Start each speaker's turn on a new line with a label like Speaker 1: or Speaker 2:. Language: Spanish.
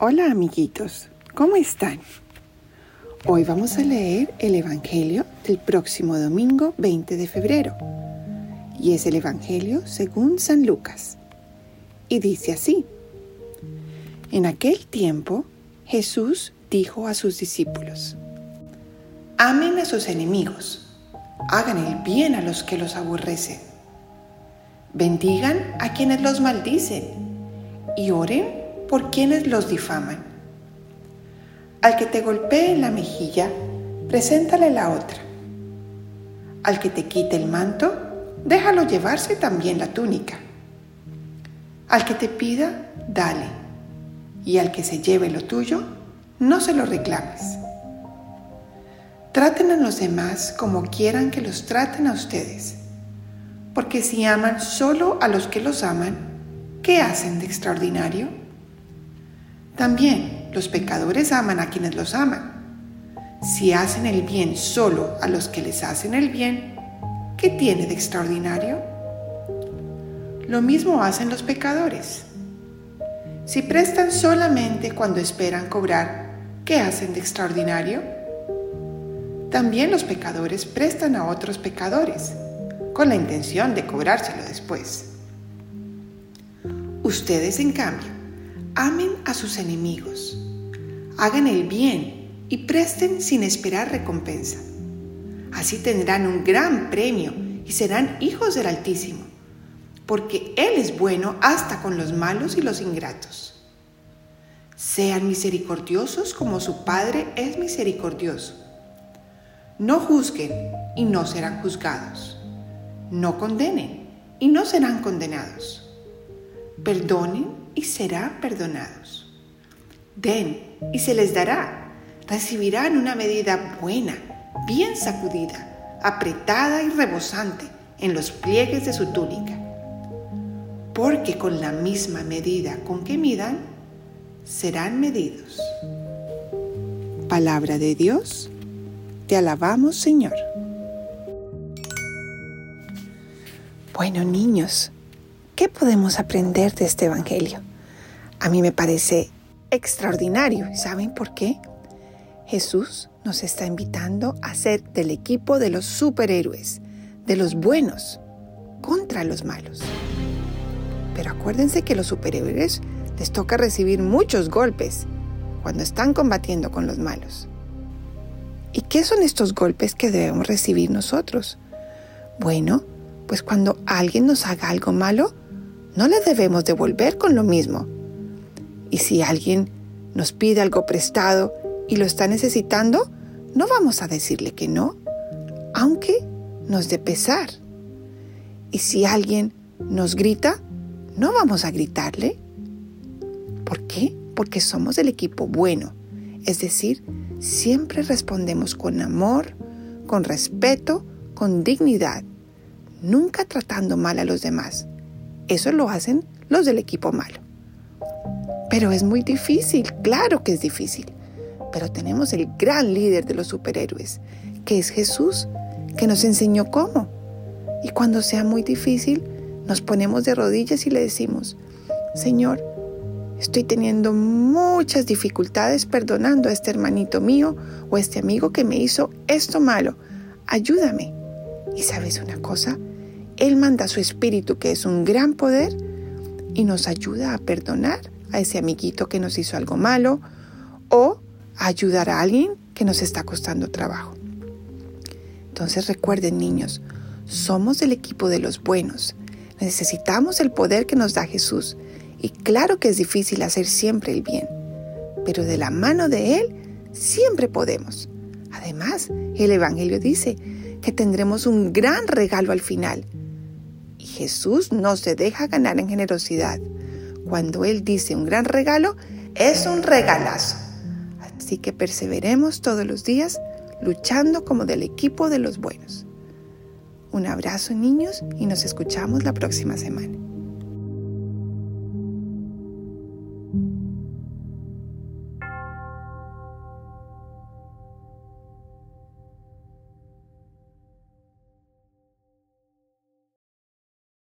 Speaker 1: Hola amiguitos, ¿cómo están? Hoy vamos a leer el Evangelio del próximo domingo 20 de febrero. Y es el Evangelio según San Lucas. Y dice así, en aquel tiempo Jesús dijo a sus discípulos, Amen a sus enemigos, hagan el bien a los que los aborrecen, bendigan a quienes los maldicen y oren por quienes los difaman. Al que te golpee en la mejilla, preséntale la otra. Al que te quite el manto, déjalo llevarse también la túnica. Al que te pida, dale. Y al que se lleve lo tuyo, no se lo reclames. Traten a los demás como quieran que los traten a ustedes. Porque si aman solo a los que los aman, ¿qué hacen de extraordinario? También los pecadores aman a quienes los aman. Si hacen el bien solo a los que les hacen el bien, ¿qué tiene de extraordinario? Lo mismo hacen los pecadores. Si prestan solamente cuando esperan cobrar, ¿qué hacen de extraordinario? También los pecadores prestan a otros pecadores, con la intención de cobrárselo después. Ustedes, en cambio, amen a sus enemigos, hagan el bien y presten sin esperar recompensa. Así tendrán un gran premio y serán hijos del Altísimo, porque Él es bueno hasta con los malos y los ingratos. Sean misericordiosos como su Padre es misericordioso. No juzguen y no serán juzgados. No condenen y no serán condenados. Perdonen y serán perdonados. Den y se les dará. Recibirán una medida buena, bien sacudida, apretada y rebosante en los pliegues de su túnica. Porque con la misma medida con que midan, serán medidos. Palabra de Dios, te alabamos Señor. Bueno niños, ¿qué podemos aprender de este Evangelio? A mí me parece extraordinario. ¿Saben por qué? Jesús nos está invitando a ser del equipo de los superhéroes, de los buenos, contra los malos. Pero acuérdense que los superhéroes les toca recibir muchos golpes cuando están combatiendo con los malos. ¿Y qué son estos golpes que debemos recibir nosotros? Bueno, pues cuando alguien nos haga algo malo, no le debemos devolver con lo mismo y si alguien nos pide algo prestado y lo está necesitando, no vamos a decirle que no, aunque nos dé pesar. Y si alguien nos grita, no vamos a gritarle. ¿Por qué? Porque somos el equipo bueno. Es decir, siempre respondemos con amor, con respeto, con dignidad, nunca tratando mal a los demás. Eso lo hacen los del equipo malo. Pero es muy difícil, claro que es difícil. Pero tenemos el gran líder de los superhéroes, que es Jesús, que nos enseñó cómo. Y cuando sea muy difícil, nos ponemos de rodillas y le decimos, Señor, estoy teniendo muchas dificultades perdonando a este hermanito mío o a este amigo que me hizo esto malo. Ayúdame. Y sabes una cosa, Él manda su espíritu, que es un gran poder, y nos ayuda a perdonar a ese amiguito que nos hizo algo malo o ayudar a alguien que nos está costando trabajo. Entonces recuerden niños, somos el equipo de los buenos. Necesitamos el poder que nos da Jesús. Y claro que es difícil hacer siempre el bien, pero de la mano de Él siempre podemos. Además, el Evangelio dice que tendremos un gran regalo al final. Y Jesús no se deja ganar en generosidad. Cuando Él dice un gran regalo, es un regalazo. Así que perseveremos todos los días luchando como del equipo de los buenos. Un abrazo niños y nos escuchamos la próxima semana.